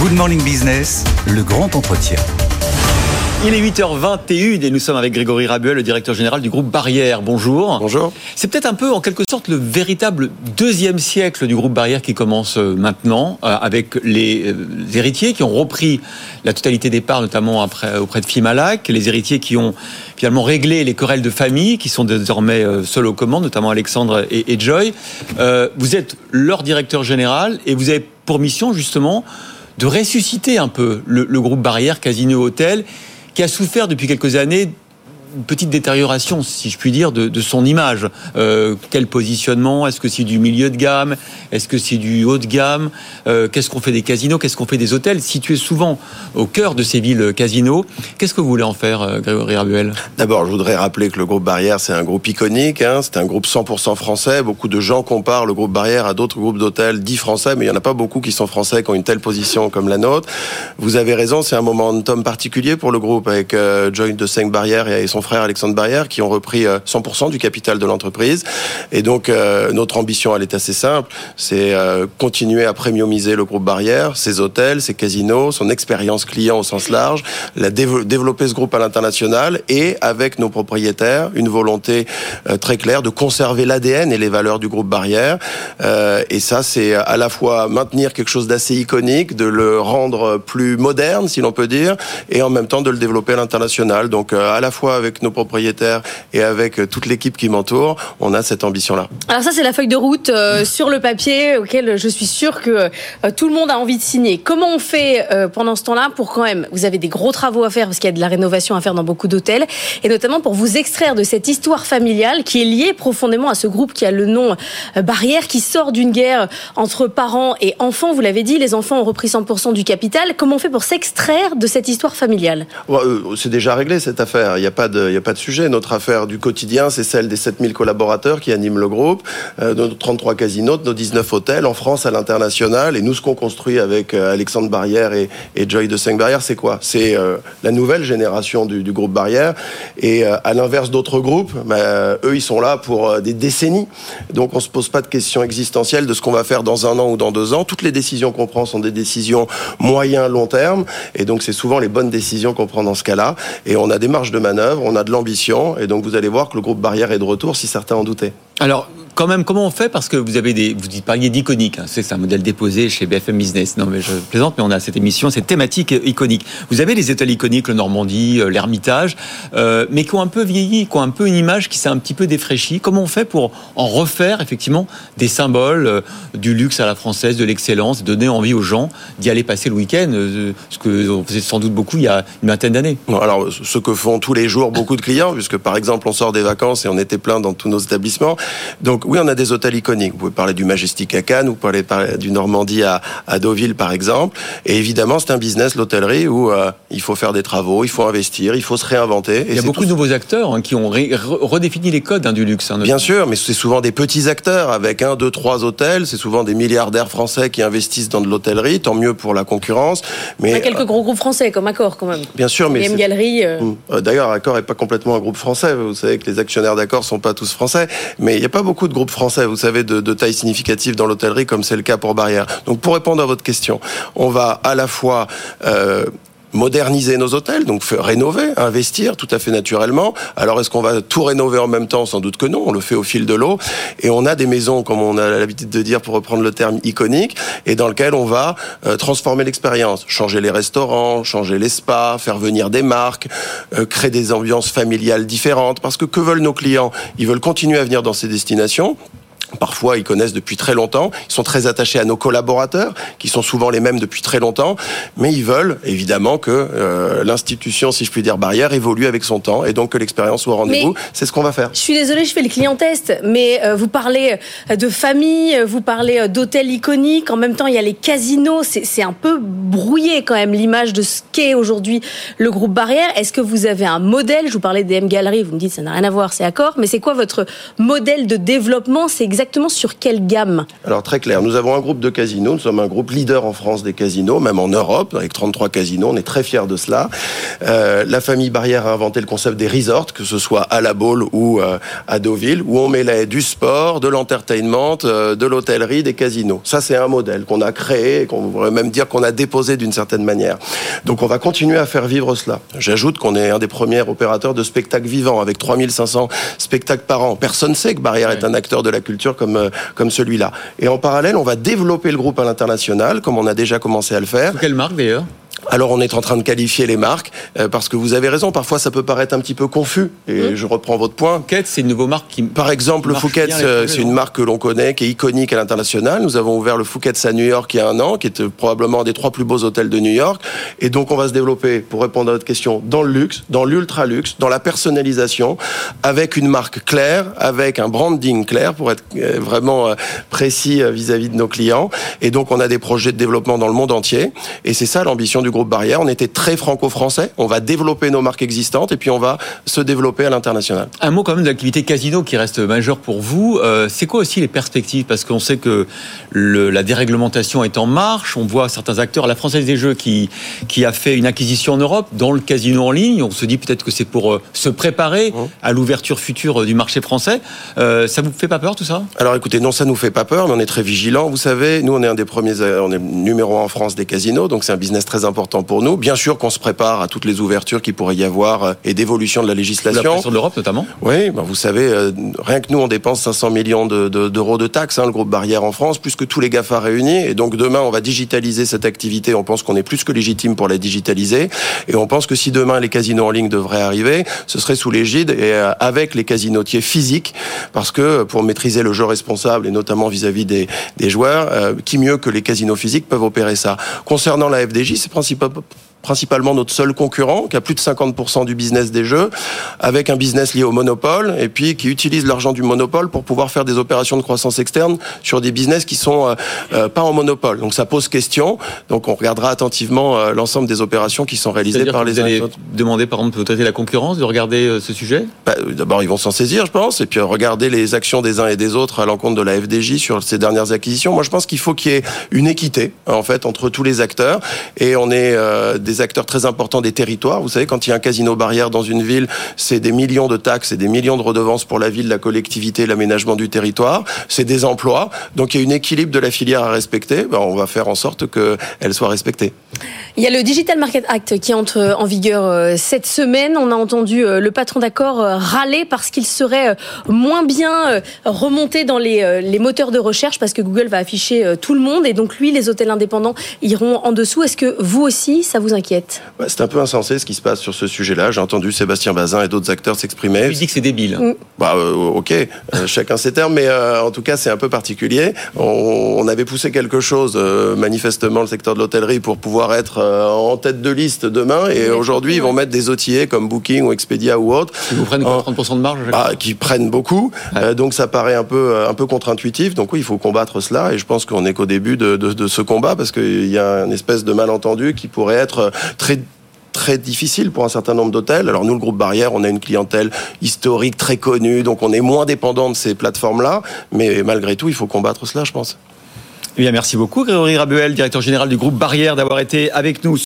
Good Morning Business, le grand entretien. Il est 8h21 et nous sommes avec Grégory Rabuel, le directeur général du groupe Barrière. Bonjour. Bonjour. C'est peut-être un peu, en quelque sorte, le véritable deuxième siècle du groupe Barrière qui commence euh, maintenant, euh, avec les euh, héritiers qui ont repris la totalité des parts, notamment après, auprès de Fimalac, les héritiers qui ont finalement réglé les querelles de famille, qui sont désormais seuls aux commandes, notamment Alexandre et, Joy. vous êtes leur directeur général et vous avez pour mission, justement, de ressusciter un peu le, groupe Barrière, Casino Hôtel, qui a souffert depuis quelques années une petite détérioration, si je puis dire, de, son image. Euh, quel positionnement? Est-ce que c'est du milieu de gamme? Est-ce que c'est du haut de gamme? Euh, Qu'est-ce qu'on fait des casinos? Qu'est-ce qu'on fait des hôtels Situés souvent au cœur de ces villes casinos, qu'est-ce que vous voulez en faire, euh, Grégory Rabuel? D'abord, je voudrais rappeler que le groupe Barrière, c'est un groupe iconique. Hein, c'est un groupe 100% français. Beaucoup de gens comparent le groupe Barrière à d'autres groupes d'hôtels dits français, mais il n'y en a pas beaucoup qui sont français, qui ont une telle position comme la nôtre. Vous avez raison, c'est un moment de tome particulier pour le groupe, avec Joint de 5 Barrière et son frère Alexandre Barrière qui ont repris 100% euh, du capital de l'entreprise. Et donc euh, notre ambition, elle est assez simple, c'est euh, continuer à premiumiser le groupe Barrière, ses hôtels, ses casinos, son expérience client au sens large, la développer ce groupe à l'international et avec nos propriétaires une volonté très claire de conserver l'ADN et les valeurs du groupe Barrière. et ça, c'est à la fois maintenir quelque chose d'assez iconique, de le rendre plus moderne, si l'on peut dire, et en même temps de le développer à l'international. Donc à la fois avec nos propriétaires et avec euh, toute l'équipe qui m'entoure, on a cette ambition-là. Alors ça, c'est la feuille de route euh, sur le papier auquel je suis sûr que euh, tout le monde a envie de signer. Comment on fait pendant ce temps-là pour quand même, vous avez des gros travaux à faire parce qu'il y a de la rénovation à faire dans beaucoup d'hôtels, et notamment pour vous extraire de cette histoire familiale qui est liée profondément à ce groupe qui a le nom Barrière, qui sort d'une guerre entre parents et enfants. Vous l'avez dit, les enfants ont repris 100% du capital. Comment on fait pour s'extraire de cette histoire familiale? C'est déjà réglé cette affaire. Il n'y a pas de, il y a pas de sujet. Notre affaire du quotidien, c'est celle des 7000 collaborateurs qui animent le groupe, euh, nos 33 casinos, nos 19 hôtels en France, à l'international. Et nous, ce qu'on construit avec euh, Alexandre Barrière et, Joy de 5 Barrière, c'est quoi? C'est euh, la nouvelle génération du, groupe Barrière. Et à l'inverse d'autres groupes, bah, eux, ils sont là pour des décennies. Donc, on se pose pas de questions existentielles de ce qu'on va faire dans un an ou dans deux ans. Toutes les décisions qu'on prend sont des décisions moyen, long terme. Et donc, c'est souvent les bonnes décisions qu'on prend dans ce cas-là. Et on a des marges de manœuvre, on a de ambition. Et donc, vous allez voir que le groupe Barrière est de retour si certains en doutaient. Alors, quand même, comment on fait? Parce que vous avez des, vous parliez d'iconique. Hein, c'est un modèle déposé chez BFM Business. Non, mais je plaisante, mais on a cette émission, cette thématique iconique. Vous avez les hôtels iconiques, le Normandie, euh, l'Ermitage, euh, mais qui ont un peu vieilli, qui ont un peu une image qui s'est un petit peu défraîchie. Comment on fait pour en refaire effectivement des symboles euh, du luxe à la française, de l'excellence, donner envie aux gens d'y aller passer le week-end, ce que on faisait sans doute beaucoup il y a une vingtaine d'années? Alors, ce que font tous les jours beaucoup de clients, puisque par exemple on sort des vacances et on était plein dans tous nos établissements. Donc oui, on a des hôtels iconiques. Vous pouvez parler du Majestic à Cannes, vous pouvez parler du Normandie à, Deauville, par exemple. Et évidemment, c'est un business, l'hôtellerie, où euh, il faut faire des travaux, il faut investir, il faut se réinventer. il y a beaucoup de nouveaux acteurs hein, qui ont redéfini les codes hein, du luxe. Hein, Bien sûr, mais c'est souvent des petits acteurs avec un, deux, trois hôtels. C'est souvent des milliardaires français qui investissent dans de l'hôtellerie. Tant mieux pour la concurrence. Mais il y a quelques gros groupes français comme Accor, quand même. Bien sûr, mais Galerie. Euh. Hum. Euh, d'ailleurs, Accor n'est pas complètement un groupe français. Vous savez que les actionnaires d'Accor sont pas tous français, mais il n'y a pas beaucoup de groupes français, vous savez, de, taille significative dans l'hôtellerie, comme c'est le cas pour Barrière. Donc, pour répondre à votre question, on va à la fois euh, moderniser nos hôtels, donc rénover, investir tout à fait naturellement. Alors est-ce qu'on va tout rénover en même temps? Sans doute que non, on le fait au fil de l'eau. Et on a des maisons, comme on a l'habitude de dire pour reprendre le terme iconique, et dans lequel on va euh, transformer l'expérience, changer les restaurants, changer les spas, faire venir des marques, euh, créer des ambiances familiales différentes. Parce que que veulent nos clients? Ils veulent continuer à venir dans ces destinations Parfois, ils connaissent depuis très longtemps. Ils sont très attachés à nos collaborateurs, qui sont souvent les mêmes depuis très longtemps. Mais ils veulent évidemment que euh, l'institution, si je puis dire, barrière, évolue avec son temps et donc que l'expérience soit au rendez-vous. C'est ce qu'on va faire. Je suis désolée, je fais le client test, mais euh, vous parlez euh, de famille, vous parlez d'hôtels iconiques. En même temps, il y a les casinos. C'est un peu brouillé quand même l'image de ce qu'est aujourd'hui le groupe Barrière. Est-ce que vous avez un modèle? Je vous parlais des M Gallery. Vous me dites ça n'a rien à voir, c'est accord. Mais c'est quoi votre modèle de développement? C'est exactement sur quelle gamme Alors très clair, nous avons un groupe de casinos, nous sommes un groupe leader en France des casinos, même en Europe, avec 33 casinos, on est très fiers de cela. Euh, la famille Barrière a inventé le concept des resorts, que ce soit à La Baule ou euh, à Deauville, où on mêlait du sport, de l'entertainment, euh, de l'hôtellerie, des casinos. Ça c'est un modèle qu'on a créé, qu'on pourrait même dire qu'on a déposé d'une certaine manière. Donc on va continuer à faire vivre cela. J'ajoute qu'on est un des premiers opérateurs de spectacles vivants, avec 3500 spectacles par an. Personne ne sait que Barrière est un acteur de la culture comme, euh, comme celui-là. Et en parallèle, on va développer le groupe à l'international, comme on a déjà commencé à le faire. Quelle marque d'ailleurs? Alors on est en train de qualifier les marques euh, parce que vous avez raison. Parfois ça peut paraître un petit peu confus et je reprends votre point. Phuket, c'est une nouvelle marque qui. Par exemple, le Phuket, c'est une marque que l'on connaît, qui est iconique à l'international. Nous avons ouvert le Phuket à New York il y a un an, qui est probablement un des trois plus beaux hôtels de New York. Et donc on va se développer, pour répondre à votre question, dans le luxe, dans l'ultra luxe, dans la personnalisation, avec une marque claire, avec un branding clair pour être euh, vraiment euh, précis vis-à-vis de nos clients. Et donc on a des projets de développement dans le monde entier. Et c'est ça l'ambition du groupe Barrière. On était très franco-français. On va développer nos marques existantes et puis on va se développer à l'international. Un mot quand même de l'activité casino qui reste majeure pour vous. Euh, c'est quoi aussi les perspectives? Parce qu'on sait que le, la déréglementation est en marche. On voit certains acteurs, la Française des Jeux qui, qui a fait une acquisition en Europe dans le casino en ligne. On se dit peut-être que c'est pour euh, se préparer mmh. à l'ouverture future du marché français. Euh, ça vous fait pas peur tout ça? Alors écoutez, non, ça nous fait pas peur, mais on est très vigilants. Vous savez, nous on est un des premiers, on est numéro un en France des casinos, donc c'est un business très important pour nous. Bien sûr qu'on se prépare à toutes les ouvertures qu'il pourrait y avoir euh, et d'évolution de la législation. La pression de l'Europe notamment Oui, ben vous savez, euh, rien que nous, on dépense 500 millions d'euros de, de, de, taxes, hein, le groupe Barrière en France, plus que tous les GAFA réunis. Et donc demain, on va digitaliser cette activité. On pense qu'on est plus que légitime pour la digitaliser. Et on pense que si demain les casinos en ligne devraient arriver, ce serait sous l'égide et euh, avec les casinotiers physiques, parce que pour maîtriser le jeu responsable et notamment vis-à-vis des, des, joueurs, qui mieux que les casinos physiques peuvent opérer ça? Concernant la FDJ, c'est principalement principalement notre seul concurrent, qui a plus de 50% du business des jeux, avec un business lié au monopole, et puis qui utilise l'argent du monopole pour pouvoir faire des opérations de croissance externe sur des business qui sont euh, euh, pas en monopole. Donc ça pose question. Donc on regardera attentivement euh, l'ensemble des opérations qui sont réalisées par les vous allez demander par exemple peut-être la concurrence de regarder ce sujet? Bah, D'abord ils vont s'en saisir, je pense, et puis regarder les actions des uns et des autres à l'encontre de la FDJ sur ces dernières acquisitions. Moi je pense qu'il faut qu'il y ait une équité en fait entre tous les acteurs, et on est des acteurs très importants des territoires. Vous savez, quand il y a un casino barrière dans une ville, c'est des millions de taxes et des millions de redevances pour la ville, la collectivité, l'aménagement du territoire. C'est des emplois. Donc il y a un équilibre de la filière à respecter. Ben, on va faire en sorte qu'elle soit respectée. Il y a le Digital Market Act qui entre en vigueur euh, cette semaine. On a entendu euh, le patron d'accord râler parce qu'il serait moins bien remonté dans les, les moteurs de recherche parce que Google va afficher tout le monde et donc lui, les hôtels indépendants iront en dessous. Est-ce que vous aussi, ça vous inquiète C'est un peu insensé ce qui se passe sur ce sujet-là. J'ai entendu Sébastien Bazin et d'autres acteurs s'exprimer. Il dit que c'est débile. Mm. Bah, euh, ok, euh, chacun ses termes, mais euh, en tout cas, c'est un peu particulier. On, avait poussé quelque chose, manifestement, le secteur de l'hôtellerie, pour pouvoir être en tête de liste demain. Et aujourd'hui, ils vont mettre des outillés comme Booking ou Expedia ou autre. Qui vous prennent 30% de marge bah, Qui prennent beaucoup. donc, ça paraît un peu, un peu contre-intuitif. Donc, oui, il faut combattre cela. Et je pense qu'on est qu'au début de, de, de, ce combat parce qu'il y a une espèce de malentendu qui pourrait être très très difficile pour un certain nombre d'hôtels. Alors nous, le groupe Barrière, on a une clientèle historique très connue, donc on est moins dépendant de ces plateformes-là, mais malgré tout, il faut combattre cela, je pense. Eh bien, merci beaucoup, Grégory Rabuel, directeur général du groupe Barrière, d'avoir été avec nous.